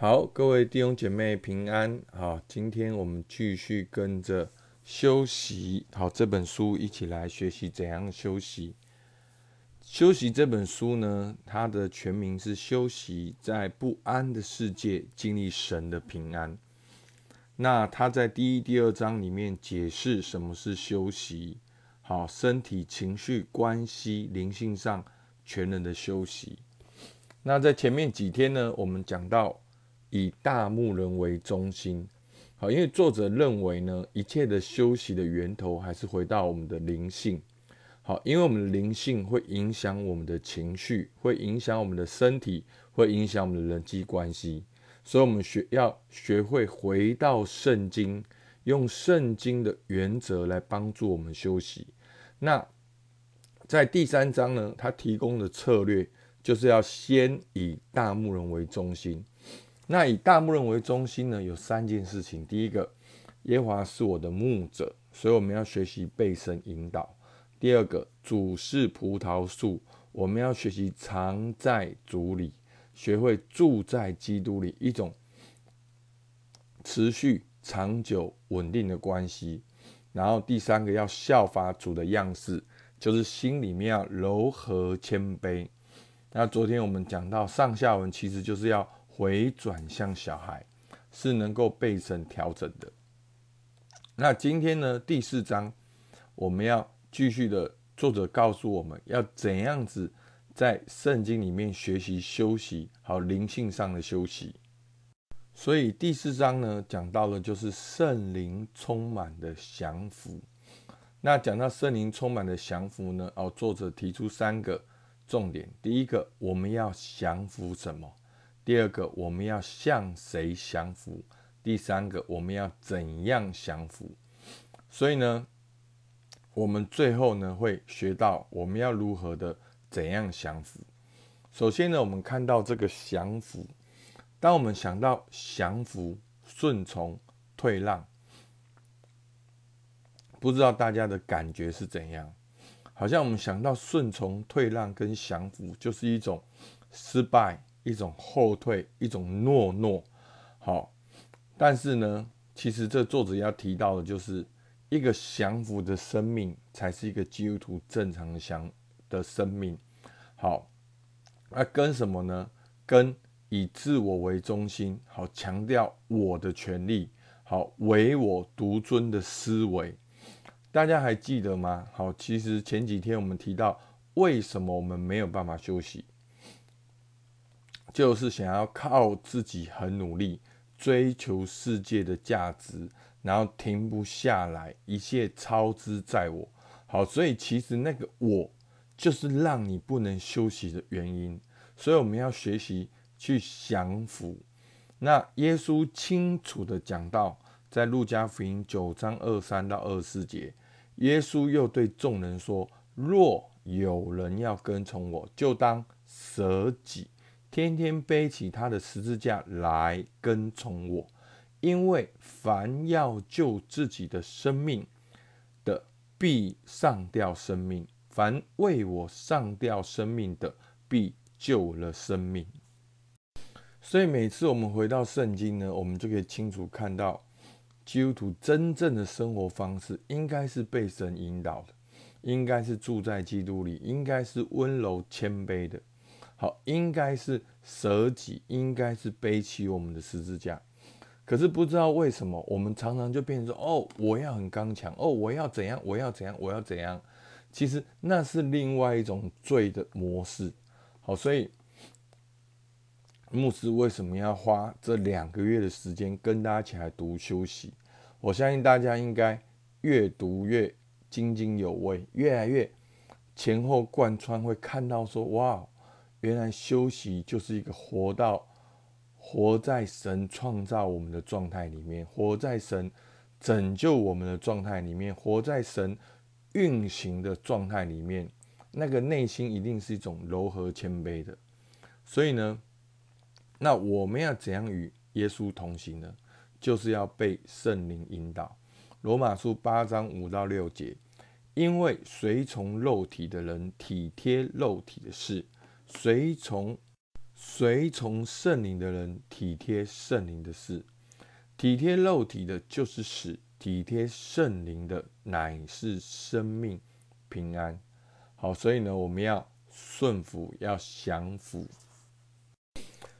好，各位弟兄姐妹平安。好，今天我们继续跟着休息。好，这本书一起来学习怎样休息。休息这本书呢，它的全名是《休息在不安的世界经历神的平安》。那他在第一、第二章里面解释什么是休息。好，身体、情绪、关系、灵性上全人的休息。那在前面几天呢，我们讲到。以大牧人为中心，好，因为作者认为呢，一切的休息的源头还是回到我们的灵性，好，因为我们的灵性会影响我们的情绪，会影响我们的身体，会影响我们的人际关系，所以，我们学要学会回到圣经，用圣经的原则来帮助我们休息。那在第三章呢，他提供的策略就是要先以大牧人为中心。那以大牧人为中心呢，有三件事情。第一个，耶华是我的牧者，所以我们要学习被神引导。第二个，主是葡萄树，我们要学习藏在主里，学会住在基督里，一种持续、长久、稳定的关系。然后第三个，要效法主的样式，就是心里面要柔和谦卑。那昨天我们讲到上下文，其实就是要。回转向小孩是能够被神调整的。那今天呢？第四章我们要继续的，作者告诉我们要怎样子在圣经里面学习休息，好灵性上的休息。所以第四章呢，讲到的就是圣灵充满的降服。那讲到圣灵充满的降服呢？哦，作者提出三个重点。第一个，我们要降服什么？第二个，我们要向谁降服？第三个，我们要怎样降服？所以呢，我们最后呢会学到我们要如何的怎样降服。首先呢，我们看到这个降服，当我们想到降服、顺从、退让，不知道大家的感觉是怎样？好像我们想到顺从、退让跟降服，就是一种失败。一种后退，一种懦弱，好，但是呢，其实这作者要提到的，就是一个降服的生命，才是一个基督徒正常的降的生命。好，那跟什么呢？跟以自我为中心，好，强调我的权利，好，唯我独尊的思维，大家还记得吗？好，其实前几天我们提到，为什么我们没有办法休息？就是想要靠自己很努力追求世界的价值，然后停不下来，一切操之在我。好，所以其实那个我就是让你不能休息的原因。所以我们要学习去降服。那耶稣清楚的讲到，在路加福音九章二三到二四节，耶稣又对众人说：若有人要跟从我，就当舍己。天天背起他的十字架来跟从我，因为凡要救自己的生命的，必上吊生命；凡为我上吊生命的，必救了生命。所以每次我们回到圣经呢，我们就可以清楚看到，基督徒真正的生活方式，应该是被神引导的，应该是住在基督里，应该是温柔谦卑的。好，应该是舍己，应该是背起我们的十字架。可是不知道为什么，我们常常就变成说：“哦，我要很刚强，哦，我要怎样，我要怎样，我要怎样。”其实那是另外一种罪的模式。好，所以牧师为什么要花这两个月的时间跟大家一起来读休息？我相信大家应该越读越津津有味，越来越前后贯穿，会看到说：“哇！”原来休息就是一个活到活在神创造我们的状态里面，活在神拯救我们的状态里面，活在神运行的状态里面，那个内心一定是一种柔和谦卑的。所以呢，那我们要怎样与耶稣同行呢？就是要被圣灵引导。罗马书八章五到六节，因为随从肉体的人体贴肉体的事。随从随从圣灵的人体贴圣灵的事，体贴肉体的就是死，体贴圣灵的乃是生命平安。好，所以呢，我们要顺服，要降服。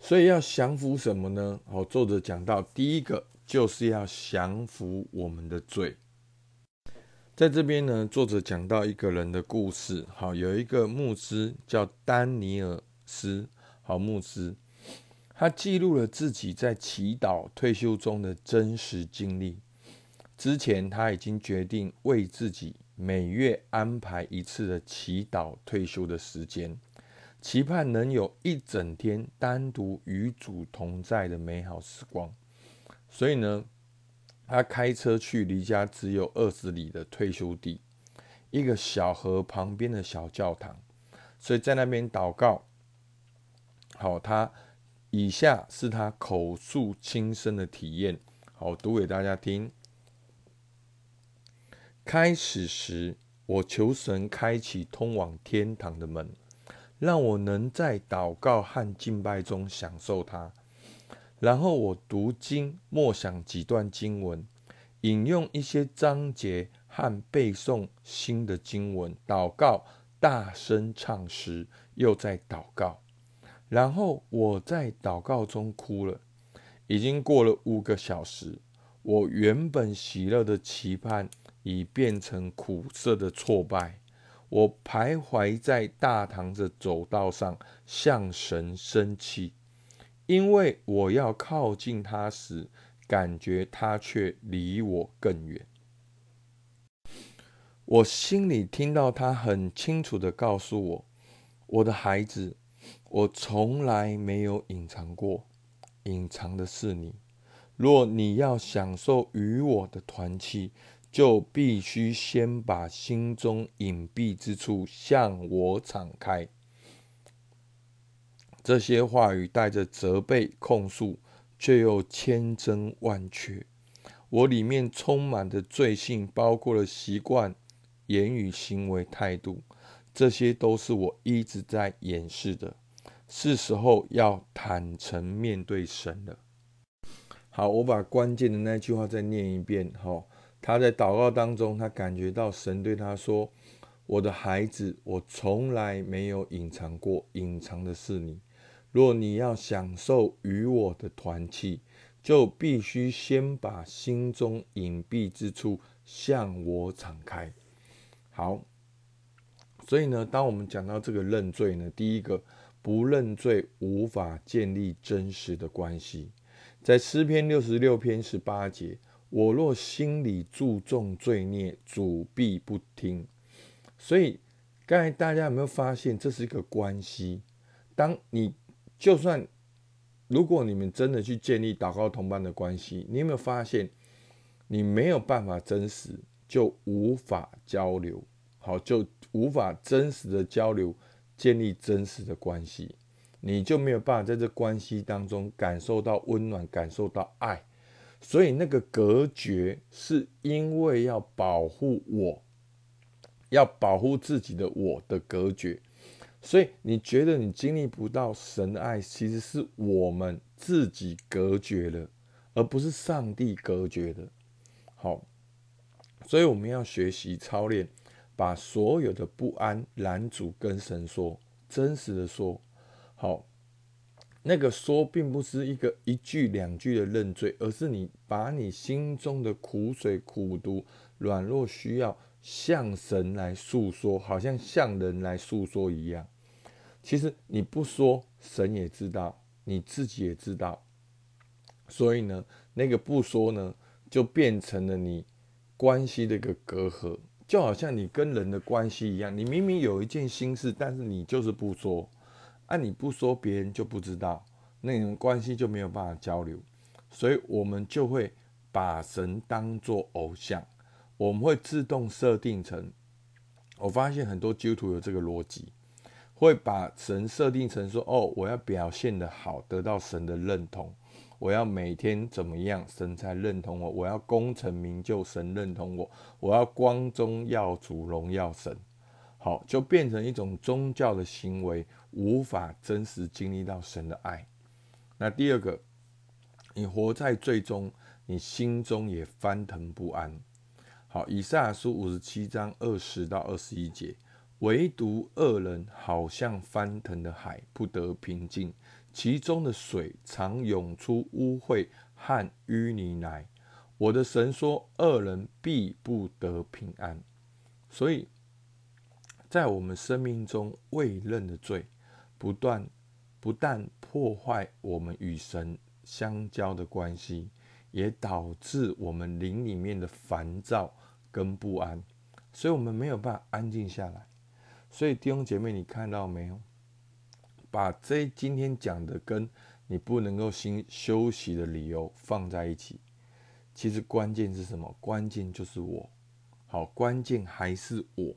所以要降服什么呢？好，作者讲到，第一个就是要降服我们的罪。在这边呢，作者讲到一个人的故事。好，有一个牧师叫丹尼尔斯。好，牧师，他记录了自己在祈祷退休中的真实经历。之前他已经决定为自己每月安排一次的祈祷退休的时间，期盼能有一整天单独与主同在的美好时光。所以呢，他开车去离家只有二十里的退休地，一个小河旁边的小教堂，所以在那边祷告。好，他以下是他口述亲身的体验，好读给大家听。开始时，我求神开启通往天堂的门，让我能在祷告和敬拜中享受它。然后我读经，默想几段经文，引用一些章节和背诵新的经文，祷告，大声唱诗，又在祷告。然后我在祷告中哭了。已经过了五个小时，我原本喜乐的期盼已变成苦涩的挫败。我徘徊在大堂的走道上，向神生气，因为我要靠近他时，感觉他却离我更远。我心里听到他很清楚的告诉我：“我的孩子。”我从来没有隐藏过，隐藏的是你。若你要享受与我的团契，就必须先把心中隐蔽之处向我敞开。这些话语带着责备、控诉，却又千真万确。我里面充满的罪性，包括了习惯、言语、行为、态度，这些都是我一直在掩饰的。是时候要坦诚面对神了。好，我把关键的那句话再念一遍。哈，他在祷告当中，他感觉到神对他说：“我的孩子，我从来没有隐藏过，隐藏的是你。若你要享受与我的团契，就必须先把心中隐蔽之处向我敞开。”好，所以呢，当我们讲到这个认罪呢，第一个。不认罪，无法建立真实的关系。在诗篇六十六篇十八节，我若心里注重罪孽，主必不听。所以，刚才大家有没有发现，这是一个关系？当你就算如果你们真的去建立祷告同伴的关系，你有没有发现，你没有办法真实，就无法交流，好，就无法真实的交流。建立真实的关系，你就没有办法在这关系当中感受到温暖，感受到爱。所以那个隔绝，是因为要保护我，要保护自己的我的隔绝。所以你觉得你经历不到神的爱，其实是我们自己隔绝了，而不是上帝隔绝的。好，所以我们要学习操练。把所有的不安拦阻，跟神说，真实的说，好，那个说并不是一个一句两句的认罪，而是你把你心中的苦水、苦毒、软弱、需要向神来诉说，好像向人来诉说一样。其实你不说，神也知道，你自己也知道。所以呢，那个不说呢，就变成了你关系的一个隔阂。就好像你跟人的关系一样，你明明有一件心事，但是你就是不说，啊，你不说，别人就不知道，那种关系就没有办法交流，所以我们就会把神当作偶像，我们会自动设定成，我发现很多基督徒有这个逻辑，会把神设定成说，哦，我要表现的好，得到神的认同。我要每天怎么样，神才认同我？我要功成名就，神认同我。我要光宗耀祖，荣耀神。好，就变成一种宗教的行为，无法真实经历到神的爱。那第二个，你活在最终，你心中也翻腾不安。好，以赛亚书五十七章二十到二十一节，唯独恶人好像翻腾的海，不得平静，其中的水常涌出污秽和淤泥来。我的神说，恶人必不得平安。所以，在我们生命中未认的罪，不断不但破坏我们与神相交的关系，也导致我们灵里面的烦躁。跟不安，所以我们没有办法安静下来。所以弟兄姐妹，你看到没有？把这今天讲的跟你不能够心休息的理由放在一起，其实关键是什么？关键就是我。好，关键还是我。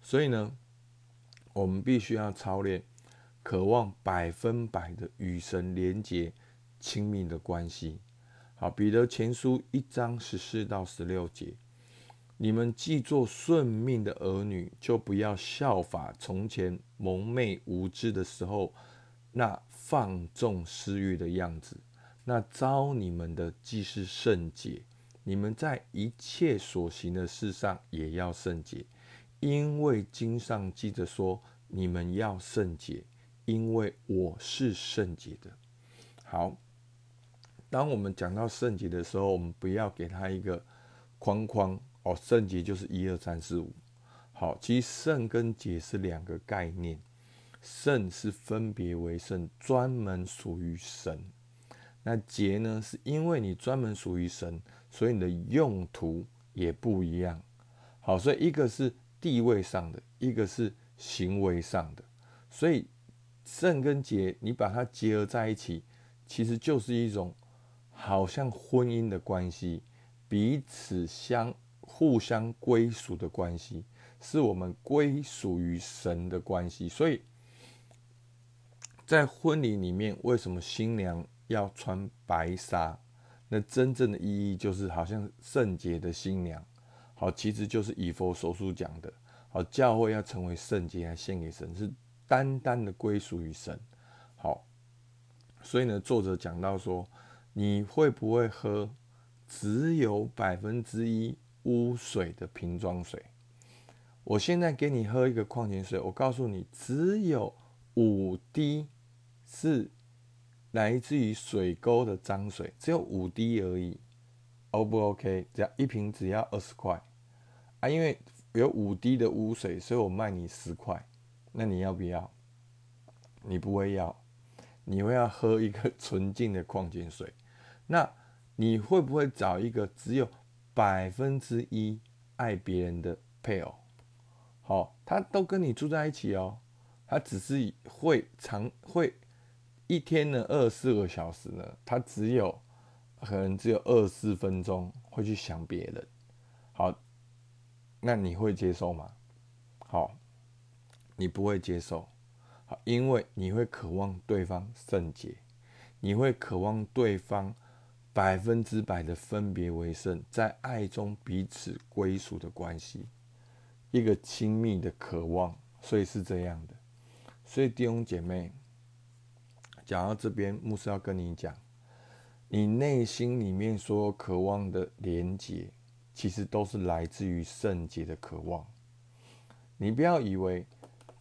所以呢，我们必须要操练，渴望百分百的与神连接亲密的关系。好，彼得前书一章十四到十六节。你们既做顺命的儿女，就不要效法从前蒙昧无知的时候那放纵私欲的样子。那招你们的既是圣洁，你们在一切所行的事上也要圣洁，因为经上记着说：你们要圣洁，因为我是圣洁的。好，当我们讲到圣洁的时候，我们不要给他一个框框。哦，圣洁就是一二三四五。好，其实圣跟洁是两个概念。圣是分别为圣，专门属于神。那洁呢，是因为你专门属于神，所以你的用途也不一样。好，所以一个是地位上的，一个是行为上的。所以圣跟洁，你把它结合在一起，其实就是一种好像婚姻的关系，彼此相。互相归属的关系，是我们归属于神的关系。所以，在婚礼里面，为什么新娘要穿白纱？那真正的意义就是，好像圣洁的新娘。好，其实就是以佛所书讲的。好，教会要成为圣洁，来献给神，是单单的归属于神。好，所以呢，作者讲到说，你会不会喝只有百分之一？污水的瓶装水，我现在给你喝一个矿泉水，我告诉你，只有五滴是来自于水沟的脏水，只有五滴而已，O 不 OK？只要一瓶只要二十块啊，因为有五滴的污水，所以我卖你十块，那你要不要？你不会要，你会要喝一个 纯净的矿泉水，那你会不会找一个只有？百分之一爱别人的配偶，好，他都跟你住在一起哦，他只是会常会一天呢二十四个小时呢，他只有可能只有二十分钟会去想别人，好，那你会接受吗？好，你不会接受，好，因为你会渴望对方圣洁，你会渴望对方。百分之百的分别为圣，在爱中彼此归属的关系，一个亲密的渴望，所以是这样的。所以弟兄姐妹，讲到这边，牧师要跟你讲，你内心里面所有渴望的连结，其实都是来自于圣洁的渴望。你不要以为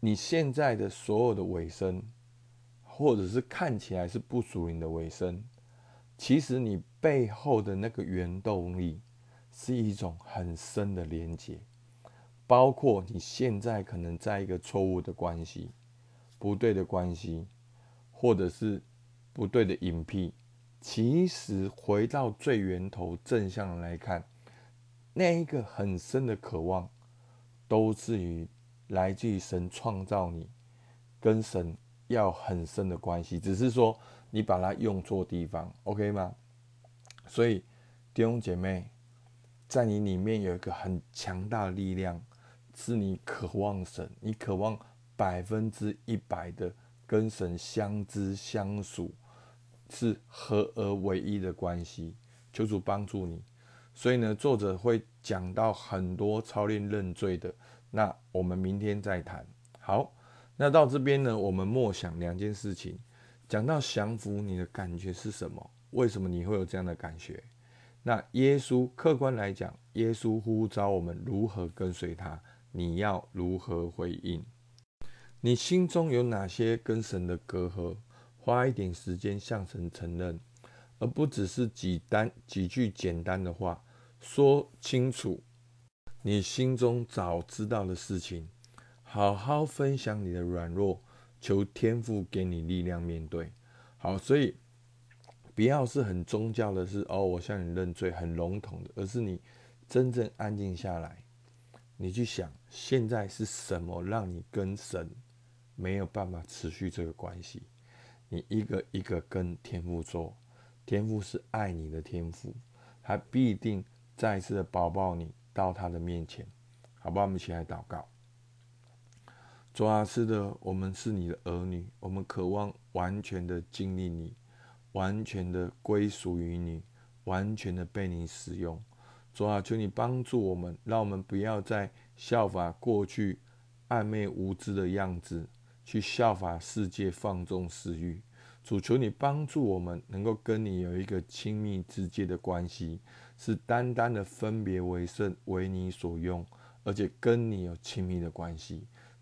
你现在的所有的尾声，或者是看起来是不属于你的尾声。其实你背后的那个原动力是一种很深的连接，包括你现在可能在一个错误的关系、不对的关系，或者是不对的隐蔽。其实回到最源头正向来看，那一个很深的渴望，都是于来自于神创造你，跟神要很深的关系，只是说。你把它用错地方，OK 吗？所以弟兄姐妹，在你里面有一个很强大的力量，是你渴望神，你渴望百分之一百的跟神相知相属，是合而为一的关系。求主帮助你。所以呢，作者会讲到很多操练认罪的，那我们明天再谈。好，那到这边呢，我们默想两件事情。讲到降服，你的感觉是什么？为什么你会有这样的感觉？那耶稣客观来讲，耶稣呼召我们如何跟随他，你要如何回应？你心中有哪些跟神的隔阂？花一点时间向神承认，而不只是几单几句简单的话，说清楚你心中早知道的事情，好好分享你的软弱，求天父给你力量面对。好，所以。不要是很宗教的，是哦，我向你认罪，很笼统的，而是你真正安静下来，你去想，现在是什么让你跟神没有办法持续这个关系？你一个一个跟天父说，天父是爱你的天父，他必定再次的抱抱你到他的面前，好吧？我们一起来祷告。主啊，是的，我们是你的儿女，我们渴望完全的经历你。完全的归属于你，完全的被你使用。主啊，求你帮助我们，让我们不要再效法过去暧昧无知的样子，去效法世界放纵私欲。主，求你帮助我们，能够跟你有一个亲密直接的关系，是单单的分别为圣，为你所用，而且跟你有亲密的关系。